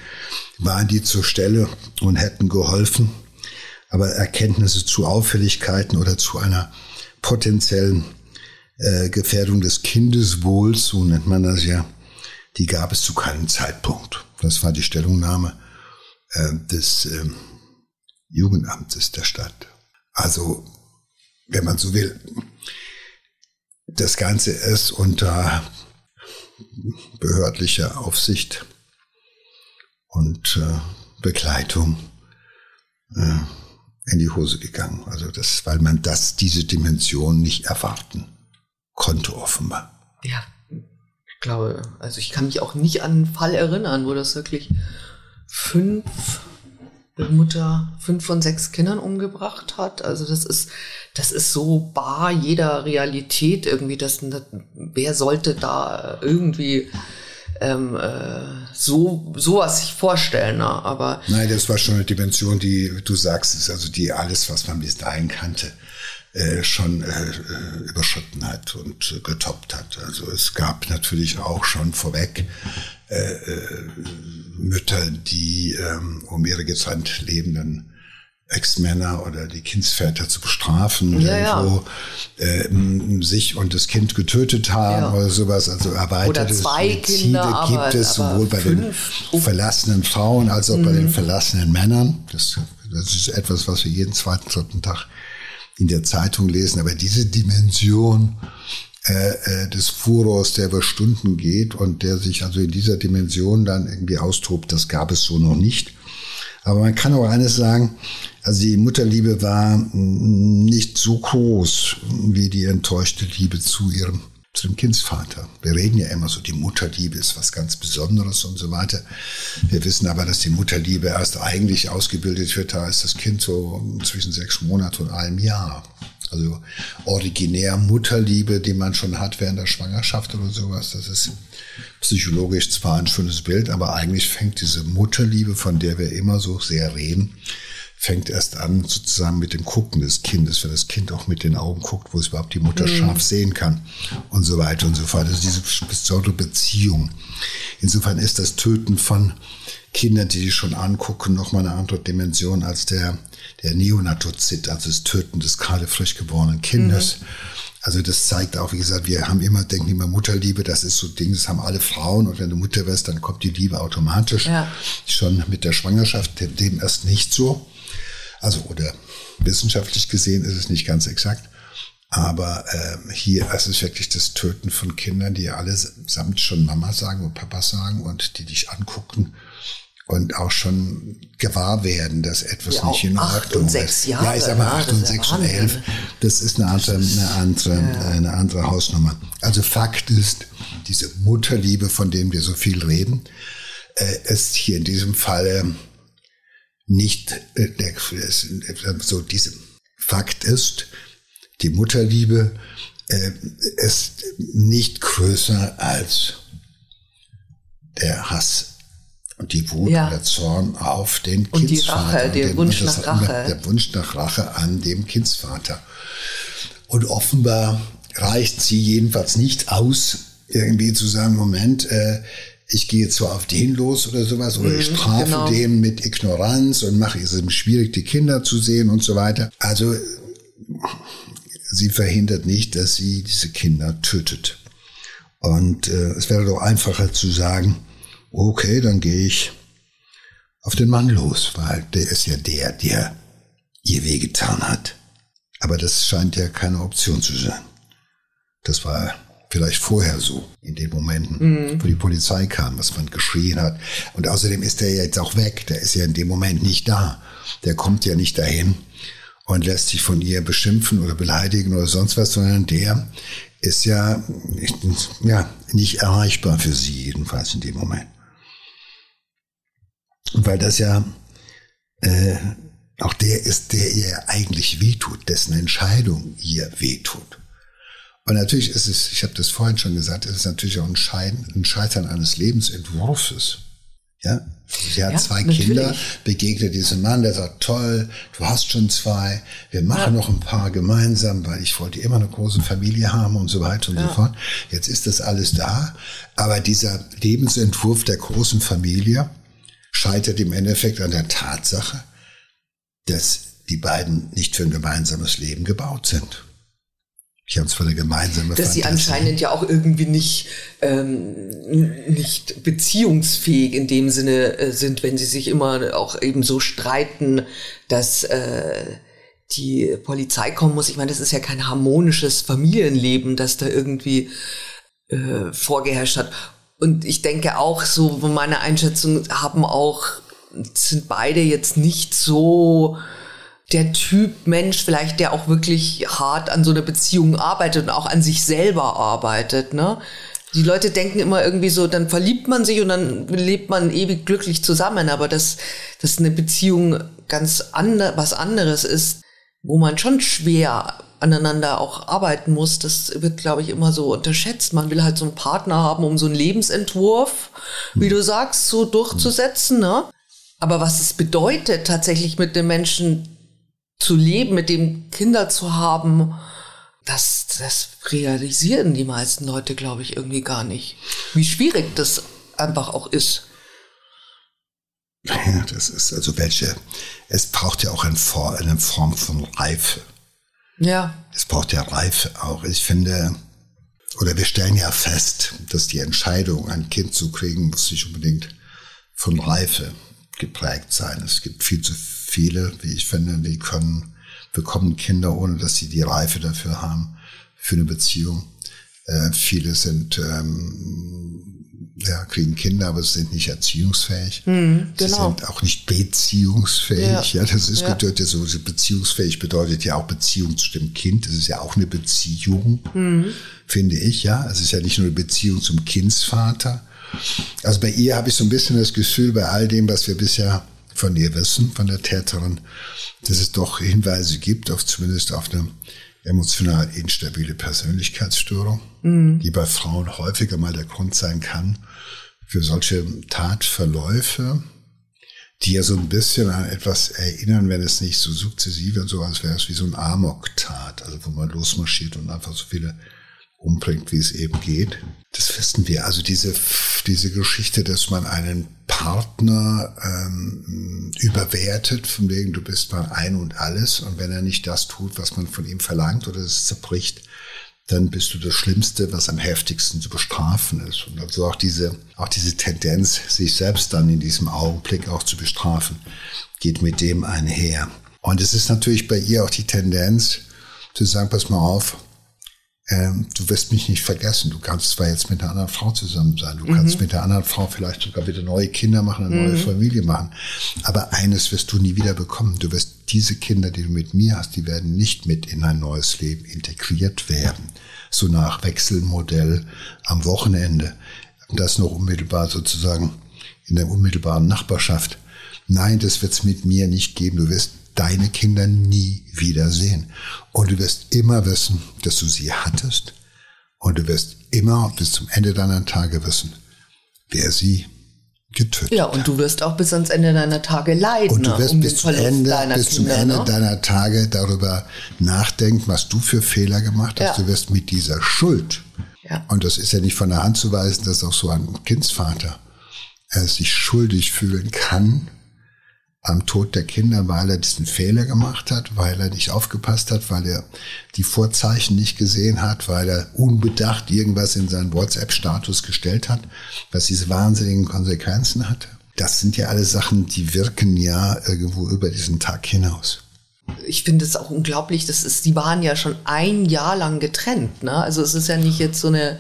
waren die zur Stelle und hätten geholfen. Aber Erkenntnisse zu Auffälligkeiten oder zu einer potenziellen äh, Gefährdung des Kindeswohls, so nennt man das ja, die gab es zu keinem Zeitpunkt. Das war die Stellungnahme äh, des äh, Jugendamtes der Stadt. Also, wenn man so will, das Ganze ist unter behördlicher Aufsicht und äh, Begleitung äh, in die Hose gegangen. Also das, weil man das, diese Dimension nicht erwarten konnte offenbar. Ja, ich glaube, also ich kann mich auch nicht an einen Fall erinnern, wo das wirklich fünf Mutter fünf von sechs Kindern umgebracht hat. Also das ist, das ist so bar jeder Realität irgendwie. Das, wer sollte da irgendwie ähm, äh, so sowas sich vorstellen? Ne? Aber nein, das war schon eine Dimension, die du sagst, ist also die alles, was man bis dahin kannte, äh, schon äh, äh überschritten hat und äh, getoppt hat. Also es gab natürlich auch schon vorweg äh, äh, Mütter, die ähm, um ihre getrennt lebenden Ex-Männer oder die Kindsväter zu bestrafen, ja, irgendwo ja. Äh, sich und das Kind getötet haben ja. oder sowas. Also erweiterte Suizide gibt es sowohl bei den verlassenen Frauen als auch mhm. bei den mhm. verlassenen Männern. Das, das ist etwas, was wir jeden zweiten, dritten Tag in der Zeitung lesen. Aber diese Dimension äh, äh, des Furors, der über Stunden geht und der sich also in dieser Dimension dann irgendwie austobt, das gab es so noch nicht. Aber man kann auch eines sagen, also die Mutterliebe war nicht so groß wie die enttäuschte Liebe zu ihrem zu dem Kindsvater. Wir reden ja immer so, die Mutterliebe ist was ganz Besonderes und so weiter. Wir wissen aber, dass die Mutterliebe erst eigentlich ausgebildet wird, da ist das Kind so zwischen sechs Monaten und einem Jahr. Also originär Mutterliebe, die man schon hat während der Schwangerschaft oder sowas, das ist psychologisch zwar ein schönes Bild, aber eigentlich fängt diese Mutterliebe, von der wir immer so sehr reden, fängt erst an sozusagen mit dem Gucken des Kindes, wenn das Kind auch mit den Augen guckt, wo es überhaupt die Mutter mhm. scharf sehen kann und so weiter und so fort. Also diese besondere Beziehung. Insofern ist das Töten von Kindern, die sich schon angucken, nochmal eine andere Dimension als der der Neonatozid, also das Töten des gerade frisch geborenen Kindes. Mhm. Also das zeigt auch, wie gesagt, wir haben immer, denken immer Mutterliebe, das ist so ein Ding, das haben alle Frauen und wenn du Mutter wirst, dann kommt die Liebe automatisch. Ja. Schon mit der Schwangerschaft, dem erst nicht so. Also, oder wissenschaftlich gesehen ist es nicht ganz exakt. Aber äh, hier ist es wirklich das Töten von Kindern, die allesamt schon Mama sagen und Papa sagen und die dich angucken und auch schon gewahr werden, dass etwas ja, nicht in Ordnung und sechs Jahre, Ja, ich sag mal acht und sechs und elf. Das ist eine andere, eine andere, ja. eine andere Hausnummer. Also Fakt ist, diese Mutterliebe, von dem wir so viel reden, äh, ist hier in diesem Fall nicht äh, so diese Fakt ist, die Mutterliebe äh, ist nicht größer als der Hass und die Wut ja. und der Zorn auf den und Kindsvater. Und die Rache, der Wunsch nach Rache. Der Wunsch nach Rache an dem Kindsvater. Und offenbar reicht sie jedenfalls nicht aus, irgendwie zu sagen, Moment, äh, ich gehe zwar auf den los oder sowas, oder ich mhm, strafe genau. den mit Ignoranz und mache es ihm schwierig, die Kinder zu sehen und so weiter. Also sie verhindert nicht, dass sie diese Kinder tötet. Und äh, es wäre doch einfacher zu sagen, okay, dann gehe ich auf den Mann los, weil der ist ja der, der ihr wehgetan hat. Aber das scheint ja keine Option zu sein. Das war vielleicht vorher so, in den Momenten, mhm. wo die Polizei kam, was man geschrien hat. Und außerdem ist der jetzt auch weg. Der ist ja in dem Moment nicht da. Der kommt ja nicht dahin und lässt sich von ihr beschimpfen oder beleidigen oder sonst was, sondern der ist ja, ja nicht erreichbar für sie, jedenfalls in dem Moment weil das ja äh, auch der ist, der ihr eigentlich wehtut, dessen Entscheidung ihr wehtut. Und natürlich ist es, ich habe das vorhin schon gesagt, es ist natürlich auch ein, Schein, ein Scheitern eines Lebensentwurfs. Ja, Sie hat Ja, zwei natürlich. Kinder, begegnet diesem Mann, der sagt, toll, du hast schon zwei, wir machen noch ein paar gemeinsam, weil ich wollte immer eine große Familie haben und so weiter und so fort. Jetzt ist das alles da, aber dieser Lebensentwurf der großen Familie scheitert im Endeffekt an der Tatsache, dass die beiden nicht für ein gemeinsames Leben gebaut sind. Die haben zwar eine gemeinsame dass sie Fantasie. anscheinend ja auch irgendwie nicht, ähm, nicht beziehungsfähig in dem Sinne äh, sind, wenn sie sich immer auch eben so streiten, dass äh, die Polizei kommen muss. Ich meine, das ist ja kein harmonisches Familienleben, das da irgendwie äh, vorgeherrscht hat. Und ich denke auch so, meine Einschätzung haben auch, sind beide jetzt nicht so der Typ Mensch vielleicht, der auch wirklich hart an so einer Beziehung arbeitet und auch an sich selber arbeitet, ne? Die Leute denken immer irgendwie so, dann verliebt man sich und dann lebt man ewig glücklich zusammen, aber dass, dass eine Beziehung ganz ander, was anderes ist, wo man schon schwer aneinander auch arbeiten muss, das wird, glaube ich, immer so unterschätzt. Man will halt so einen Partner haben, um so einen Lebensentwurf, wie du sagst, so durchzusetzen, ne? Aber was es bedeutet, tatsächlich mit dem Menschen zu leben, mit dem Kinder zu haben, das, das realisieren die meisten Leute, glaube ich, irgendwie gar nicht. Wie schwierig das einfach auch ist. Ja, das ist also welche, es braucht ja auch eine Form, von Reife. Ja, Es braucht ja Reife auch. Ich finde, oder wir stellen ja fest, dass die Entscheidung, ein Kind zu kriegen, muss nicht unbedingt von Reife geprägt sein. Es gibt viel zu viele, wie ich finde, die können, bekommen Kinder, ohne dass sie die Reife dafür haben, für eine Beziehung. Äh, viele sind, ähm, ja, kriegen Kinder, aber sie sind nicht erziehungsfähig. Sie genau. sind auch nicht beziehungsfähig. Ja, Ja. das ist Ja. bedeutet so, so beziehungsfähig bedeutet ja auch Beziehung zu dem Kind. Das ist ja auch eine Beziehung, Mhm. finde ich. Ja, es ist ja nicht nur eine Beziehung zum Kindsvater. Also bei ihr habe ich so ein bisschen das Gefühl, bei all dem, was wir bisher von ihr wissen, von der Täterin, dass es doch Hinweise gibt, auf zumindest auf eine emotional instabile Persönlichkeitsstörung, die bei Frauen häufiger mal der Grund sein kann für solche Tatverläufe, die ja so ein bisschen an etwas erinnern, wenn es nicht so sukzessive und so, als wäre es wie so ein Amok-Tat, also wo man losmarschiert und einfach so viele umbringt, wie es eben geht. Das wissen wir. Also diese, diese Geschichte, dass man einen Partner ähm, überwertet, von wegen du bist mal ein und alles und wenn er nicht das tut, was man von ihm verlangt oder es zerbricht, dann bist du das Schlimmste, was am heftigsten zu bestrafen ist. Und also auch diese, auch diese Tendenz, sich selbst dann in diesem Augenblick auch zu bestrafen, geht mit dem einher. Und es ist natürlich bei ihr auch die Tendenz zu sagen, pass mal auf, ähm, du wirst mich nicht vergessen. Du kannst zwar jetzt mit einer anderen Frau zusammen sein, du kannst mit der anderen Frau vielleicht sogar wieder neue Kinder machen, eine neue Familie machen. Aber eines wirst du nie wieder bekommen. Du wirst diese Kinder, die du mit mir hast, die werden nicht mit in ein neues Leben integriert werden. So nach Wechselmodell am Wochenende. Und das noch unmittelbar sozusagen in der unmittelbaren Nachbarschaft. Nein, das wird's mit mir nicht geben. Du wirst deine Kinder nie wiedersehen. Und du wirst immer wissen, dass du sie hattest. Und du wirst immer bis zum Ende deiner Tage wissen, wer sie getötet Ja, hat. und du wirst auch bis ans Ende deiner Tage leiden. Und du ne, wirst um bis zum Ende, deiner bis zum Kinder, Ende ne? deiner Tage darüber nachdenken, was du für Fehler gemacht hast. Ja. Du wirst mit dieser Schuld, Ja. und das ist ja nicht von der Hand zu weisen, dass auch so ein Kindsvater äh, sich schuldig fühlen kann am Tod der Kinder, weil er diesen Fehler gemacht hat, weil er nicht aufgepasst hat, weil er die Vorzeichen nicht gesehen hat, weil er unbedacht irgendwas in seinen WhatsApp-Status gestellt hat, was diese wahnsinnigen Konsequenzen hatte. Das sind ja alle Sachen, die wirken ja irgendwo über diesen Tag hinaus. ich finde es auch unglaublich, das ist, die waren ja schon ein Jahr lang getrennt, ne? Also es ist ja nicht jetzt so eine,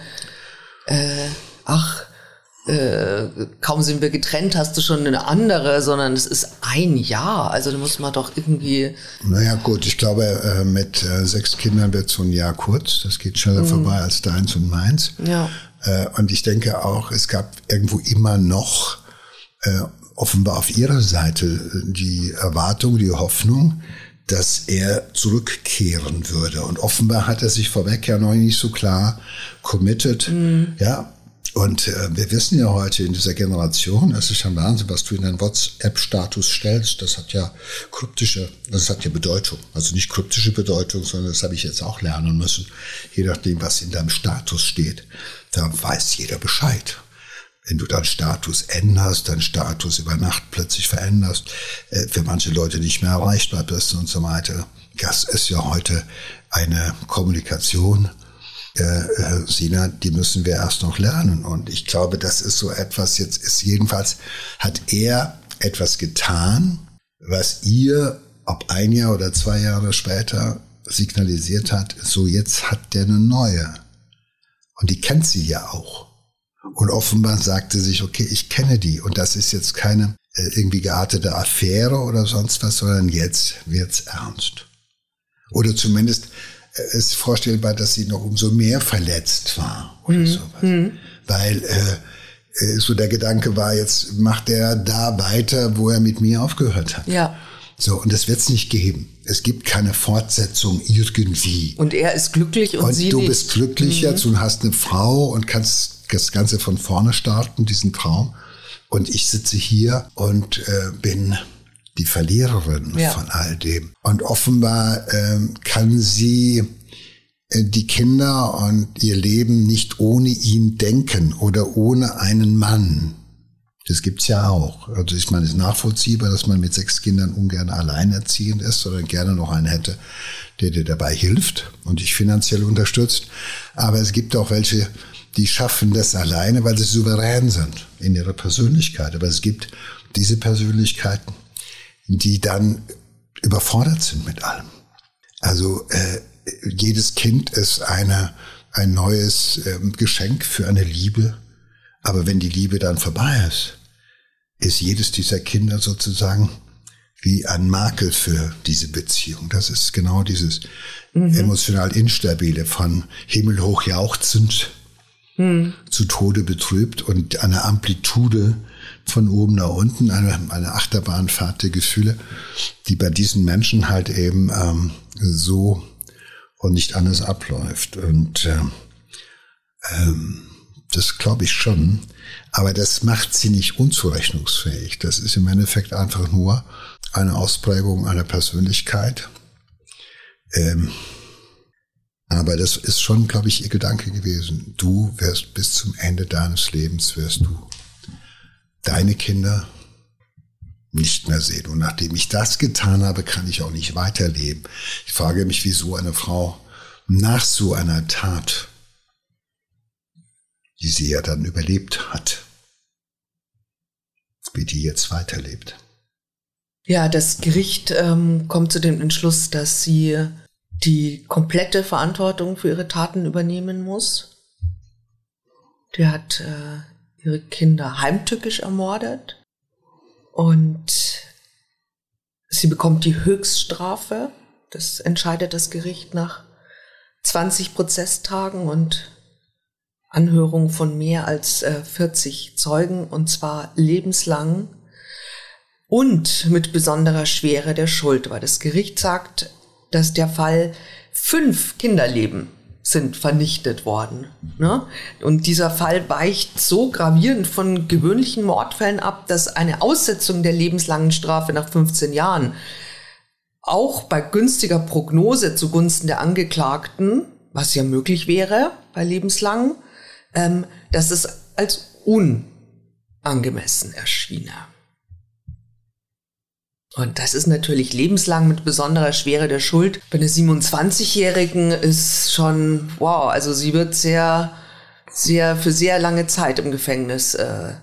äh, ach, äh, kaum sind wir getrennt, hast du schon eine andere, sondern es ist ein Jahr. Also da muss man doch irgendwie, Naja gut, ich glaube, äh, mit äh, sechs Kindern wird so ein Jahr kurz. Das geht schneller vorbei als deins und meins. Ja. Äh, Und ich denke auch, es gab irgendwo immer noch äh, offenbar auf ihrer Seite die Erwartung, die Hoffnung, dass er zurückkehren würde. Und offenbar hat er sich vorweg ja noch nicht so klar committed. Ja. Und äh, wir wissen ja heute in dieser Generation, es ist ja Wahnsinn, was du in deinen WhatsApp-Status stellst, das hat ja kryptische, das hat ja Bedeutung. Also nicht kryptische Bedeutung, sondern das habe ich jetzt auch lernen müssen. Je nachdem, was in deinem Status steht, da weiß jeder Bescheid. Wenn du deinen Status änderst, deinen Status über Nacht plötzlich veränderst, äh, für manche Leute nicht mehr erreichbar bist und so weiter. Das ist ja heute eine Kommunikation, äh, Sina, die müssen wir erst noch lernen. Und ich glaube, das ist so etwas, jetzt ist jedenfalls, hat er etwas getan, was ihr, ob ein Jahr oder zwei Jahre später, signalisiert hat, so jetzt hat der eine neue. Und die kennt sie ja auch. Und offenbar sagte sich, okay, ich kenne die. Und das ist jetzt keine äh, irgendwie geartete Affäre oder sonst was, sondern jetzt wird's ernst. Oder zumindest ist vorstellbar, dass sie noch umso mehr verletzt war oder mhm. sowas. Mhm. Weil äh, äh, so der Gedanke war, jetzt macht er da weiter, wo er mit mir aufgehört hat. Ja. So, und das wird es nicht geben. Es gibt keine Fortsetzung irgendwie. Und er ist glücklich und, und sie du nicht. bist glücklich mhm. jetzt und hast eine Frau und kannst das Ganze von vorne starten, diesen Traum. Und ich sitze hier und äh, bin die Verliererin ja. von all dem. Und offenbar ähm, kann sie äh, die Kinder und ihr Leben nicht ohne ihn denken oder ohne einen Mann. Das gibt's ja auch. Also ich meine, es ist nachvollziehbar, dass man mit sechs Kindern ungern alleinerziehend ist, sondern gerne noch einen hätte, der dir dabei hilft und dich finanziell unterstützt. Aber es gibt auch welche, die schaffen das alleine, weil sie souverän sind in ihrer Persönlichkeit. Aber es gibt diese Persönlichkeiten, die dann überfordert sind mit allem. Also äh, jedes Kind ist eine, ein neues ähm, Geschenk für eine Liebe. Aber wenn die Liebe dann vorbei ist, ist jedes dieser Kinder sozusagen wie ein Makel für diese Beziehung. Das ist genau dieses mhm. emotional Instabile von himmelhoch jauchzend mhm. zu Tode betrübt und eine Amplitude von oben nach unten, eine, eine Achterbahnfahrt der Gefühle, die bei diesen Menschen halt eben ähm, so und nicht anders abläuft. Und äh, ähm, das glaube ich schon. Aber das macht sie nicht unzurechnungsfähig. Das ist im Endeffekt einfach nur eine Ausprägung einer Persönlichkeit. Ähm, aber das ist schon, glaube ich, ihr Gedanke gewesen. Du wirst bis zum Ende deines Lebens wirst du deine Kinder nicht mehr sehen. Und nachdem ich das getan habe, kann ich auch nicht weiterleben. Ich frage mich, wieso eine Frau nach so einer Tat, die sie ja dann überlebt hat, wie die jetzt weiterlebt. Ja, das Gericht ähm, kommt zu dem Entschluss, dass sie die komplette Verantwortung für ihre Taten übernehmen muss. Die hat äh, ihre Kinder heimtückisch ermordet und sie bekommt die Höchststrafe. Das entscheidet das Gericht nach 20 Prozesstagen und Anhörung von mehr als 40 äh, Zeugen und zwar lebenslang und mit besonderer Schwere der Schuld, weil das Gericht sagt, dass der Fall fünf Kinderleben sind vernichtet worden. Ne? Und dieser Fall weicht so gravierend von gewöhnlichen Mordfällen ab, dass eine Aussetzung der lebenslangen Strafe nach 15 Jahren auch bei günstiger Prognose zugunsten der Angeklagten, was ja möglich wäre bei lebenslang, ähm, dass es als unangemessen erschiene. Und das ist natürlich lebenslang mit besonderer Schwere der Schuld. Bei einer 27-Jährigen ist schon, wow, also sie wird sehr, sehr, für sehr lange Zeit im Gefängnis äh,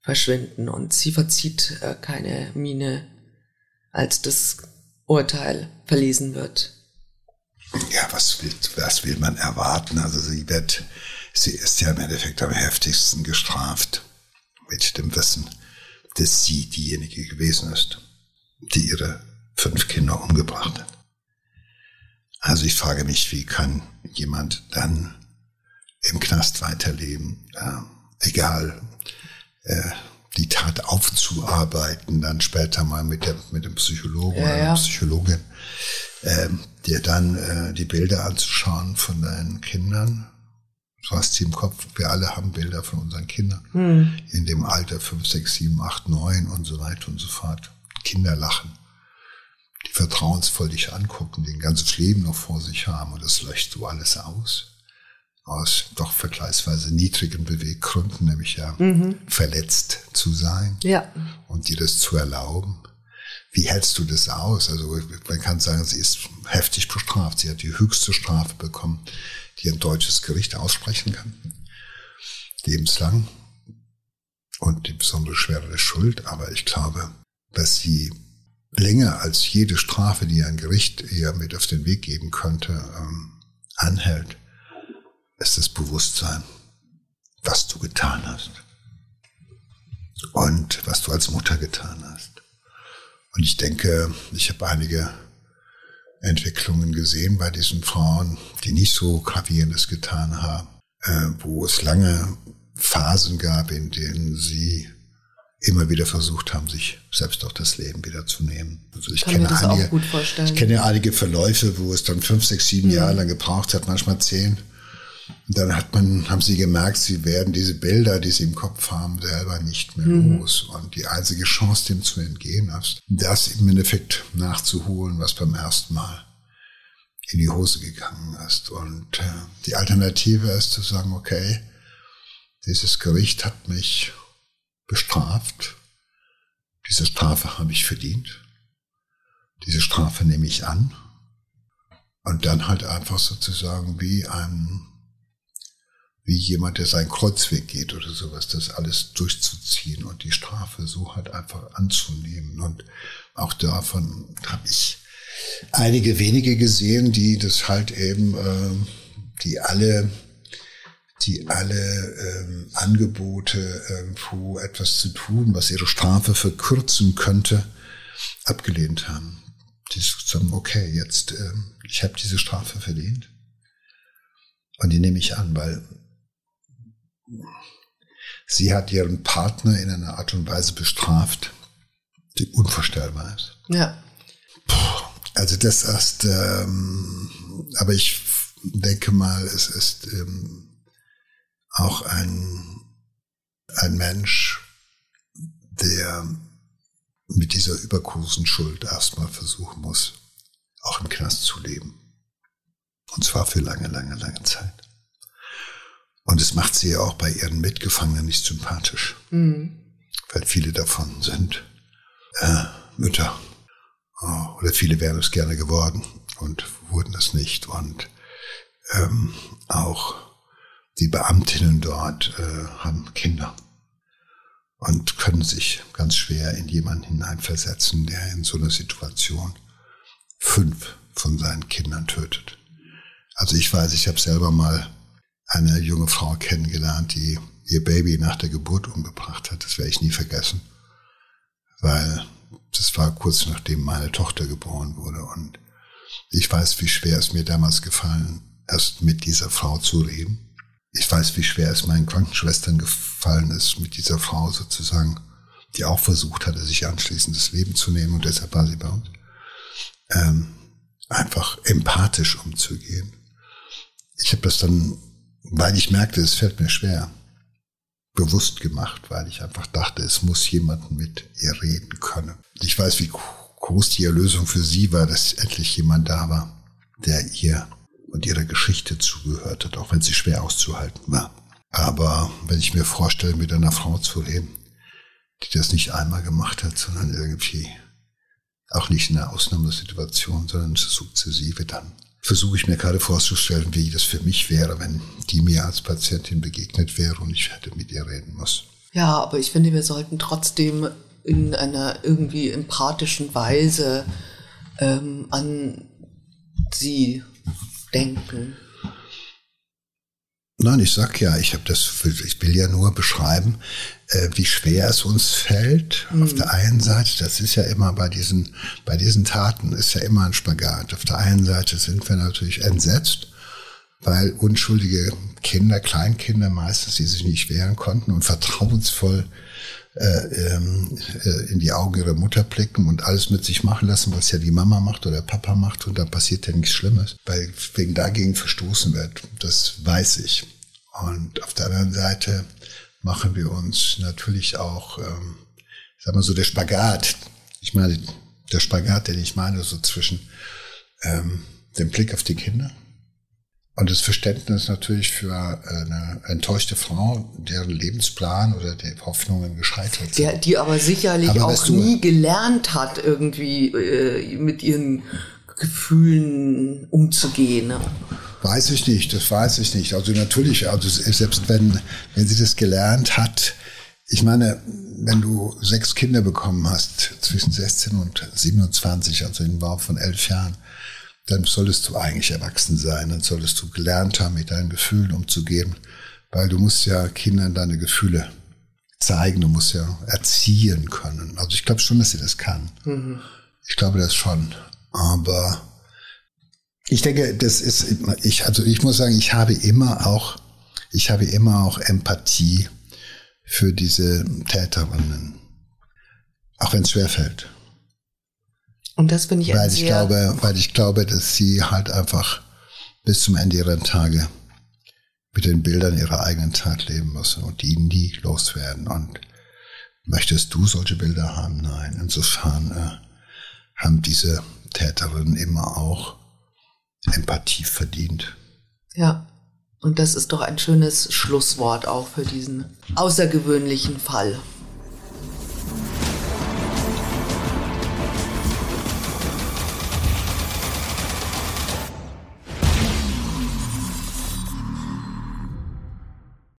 verschwinden und sie verzieht äh, keine Miene, als das Urteil verlesen wird. Ja, was will, was will man erwarten? Also sie wird, sie ist ja im Endeffekt am heftigsten gestraft mit dem Wissen, dass sie diejenige gewesen ist die ihre fünf Kinder umgebracht hat. Also ich frage mich, wie kann jemand dann im Knast weiterleben, äh, egal, äh, die Tat aufzuarbeiten, dann später mal mit, der, mit dem Psychologen ja, oder der Psychologin, äh, dir dann äh, die Bilder anzuschauen von deinen Kindern Du hast sie im Kopf. Wir alle haben Bilder von unseren Kindern hm. in dem Alter 5, 6, 7, 8, 9 und so weiter und so fort. Kinder lachen, die vertrauensvoll dich angucken, die ein ganzes Leben noch vor sich haben und das löscht so alles aus. Aus doch vergleichsweise niedrigen Beweggründen, nämlich ja mhm. verletzt zu sein ja. und dir das zu erlauben. Wie hältst du das aus? Also man kann sagen, sie ist heftig bestraft. Sie hat die höchste Strafe bekommen, die ein deutsches Gericht aussprechen kann. Lebenslang. Und die besondere Schwere der Schuld. Aber ich glaube, dass sie länger als jede Strafe, die ein Gericht ihr mit auf den Weg geben könnte, ähm, anhält, ist das Bewusstsein, was du getan hast. Und was du als Mutter getan hast. Und ich denke, ich habe einige Entwicklungen gesehen bei diesen Frauen, die nicht so gravierendes getan haben, äh, wo es lange Phasen gab, in denen sie immer wieder versucht haben, sich selbst auch das Leben wieder zu nehmen. Also ich Kann kenne einige, Ich kenne einige Verläufe, wo es dann fünf, sechs, sieben mhm. Jahre lang gebraucht hat, manchmal zehn, und dann hat man, haben sie gemerkt, sie werden diese Bilder, die sie im Kopf haben, selber nicht mehr mhm. los. Und die einzige Chance, dem zu entgehen, ist, das im Endeffekt nachzuholen, was beim ersten Mal in die Hose gegangen ist. Und äh, die Alternative ist zu sagen, okay, dieses Gericht hat mich bestraft. Diese Strafe habe ich verdient. Diese Strafe nehme ich an. Und dann halt einfach sozusagen wie ein wie jemand, der seinen Kreuzweg geht oder sowas, das alles durchzuziehen und die Strafe so halt einfach anzunehmen. Und auch davon habe ich einige wenige gesehen, die das halt eben, äh, die alle, die alle ähm, Angebote irgendwo etwas zu tun, was ihre Strafe verkürzen könnte, abgelehnt haben. Die sagen, okay, jetzt, äh, ich habe diese Strafe verdient. Und die nehme ich an, weil Sie hat ihren Partner in einer Art und Weise bestraft, die unvorstellbar ist. Ja. Puh, also das ist, ähm, aber ich denke mal, es ist ähm, auch ein, ein Mensch, der mit dieser übergroßen Schuld erstmal versuchen muss, auch im Knast zu leben. Und zwar für lange, lange, lange Zeit. Und es macht sie ja auch bei ihren Mitgefangenen nicht sympathisch. Mhm. Weil viele davon sind äh, Mütter. Oh, oder viele wären es gerne geworden und wurden es nicht. Und ähm, auch die Beamtinnen dort äh, haben Kinder und können sich ganz schwer in jemanden hineinversetzen, der in so einer Situation fünf von seinen Kindern tötet. Also ich weiß, ich habe selber mal eine junge Frau kennengelernt, die ihr Baby nach der Geburt umgebracht hat. Das werde ich nie vergessen, weil das war kurz nachdem meine Tochter geboren wurde und ich weiß, wie schwer es mir damals gefallen, erst mit dieser Frau zu reden. Ich weiß, wie schwer es meinen Krankenschwestern gefallen ist, mit dieser Frau sozusagen, die auch versucht hatte, sich anschließend das Leben zu nehmen und deshalb war sie bei uns, ähm, einfach empathisch umzugehen. Ich habe das dann weil ich merkte, es fällt mir schwer, bewusst gemacht, weil ich einfach dachte, es muss jemand mit ihr reden können. Ich weiß, wie groß die Erlösung für sie war, dass endlich jemand da war, der ihr und ihrer Geschichte zugehört hat, auch wenn sie schwer auszuhalten war. Aber wenn ich mir vorstelle, mit einer Frau zu leben, die das nicht einmal gemacht hat, sondern irgendwie auch nicht in einer Ausnahmesituation, sondern sukzessive dann versuche ich mir gerade vorzustellen, wie das für mich wäre, wenn die mir als Patientin begegnet wäre und ich hätte mit ihr reden müssen. Ja, aber ich finde, wir sollten trotzdem in einer irgendwie empathischen Weise ähm, an sie denken. Nein, ich sag ja, ich habe das, ich will ja nur beschreiben, äh, wie schwer es uns fällt. Mhm. Auf der einen Seite, das ist ja immer bei diesen, bei diesen Taten ist ja immer ein Spagat. Auf der einen Seite sind wir natürlich entsetzt, weil unschuldige Kinder, Kleinkinder meistens, die sich nicht wehren konnten und vertrauensvoll in die Augen ihrer Mutter blicken und alles mit sich machen lassen, was ja die Mama macht oder Papa macht und dann passiert ja nichts Schlimmes, weil wegen dagegen verstoßen wird. Das weiß ich. Und auf der anderen Seite machen wir uns natürlich auch, ähm, sag mal so, der Spagat. Ich meine, der Spagat, den ich meine, so zwischen ähm, dem Blick auf die Kinder und das Verständnis natürlich für eine enttäuschte Frau, deren Lebensplan oder die Hoffnungen gescheitert sind. Der, die aber sicherlich aber auch nie gelernt hat, irgendwie äh, mit ihren Gefühlen umzugehen. Ne? Weiß ich nicht, das weiß ich nicht. Also natürlich, also selbst wenn, wenn sie das gelernt hat, ich meine, wenn du sechs Kinder bekommen hast zwischen 16 und 27, also im Bauch von elf Jahren, dann solltest du eigentlich erwachsen sein, dann solltest du gelernt haben, mit deinen Gefühlen umzugehen, weil du musst ja Kindern deine Gefühle zeigen, du musst ja erziehen können. Also ich glaube schon, dass sie das kann. Mhm. Ich glaube das schon. Aber ich denke, das ist, ich, also ich muss sagen, ich habe immer auch, ich habe immer auch Empathie für diese Täterinnen. Auch wenn es schwerfällt. Und das finde ich weil ich glaube, weil ich glaube, dass sie halt einfach bis zum Ende ihrer Tage mit den Bildern ihrer eigenen Tat leben müssen und die nie loswerden. Und möchtest du solche Bilder haben? Nein. Insofern äh, haben diese Täterinnen immer auch Empathie verdient. Ja, und das ist doch ein schönes Schlusswort auch für diesen außergewöhnlichen Fall.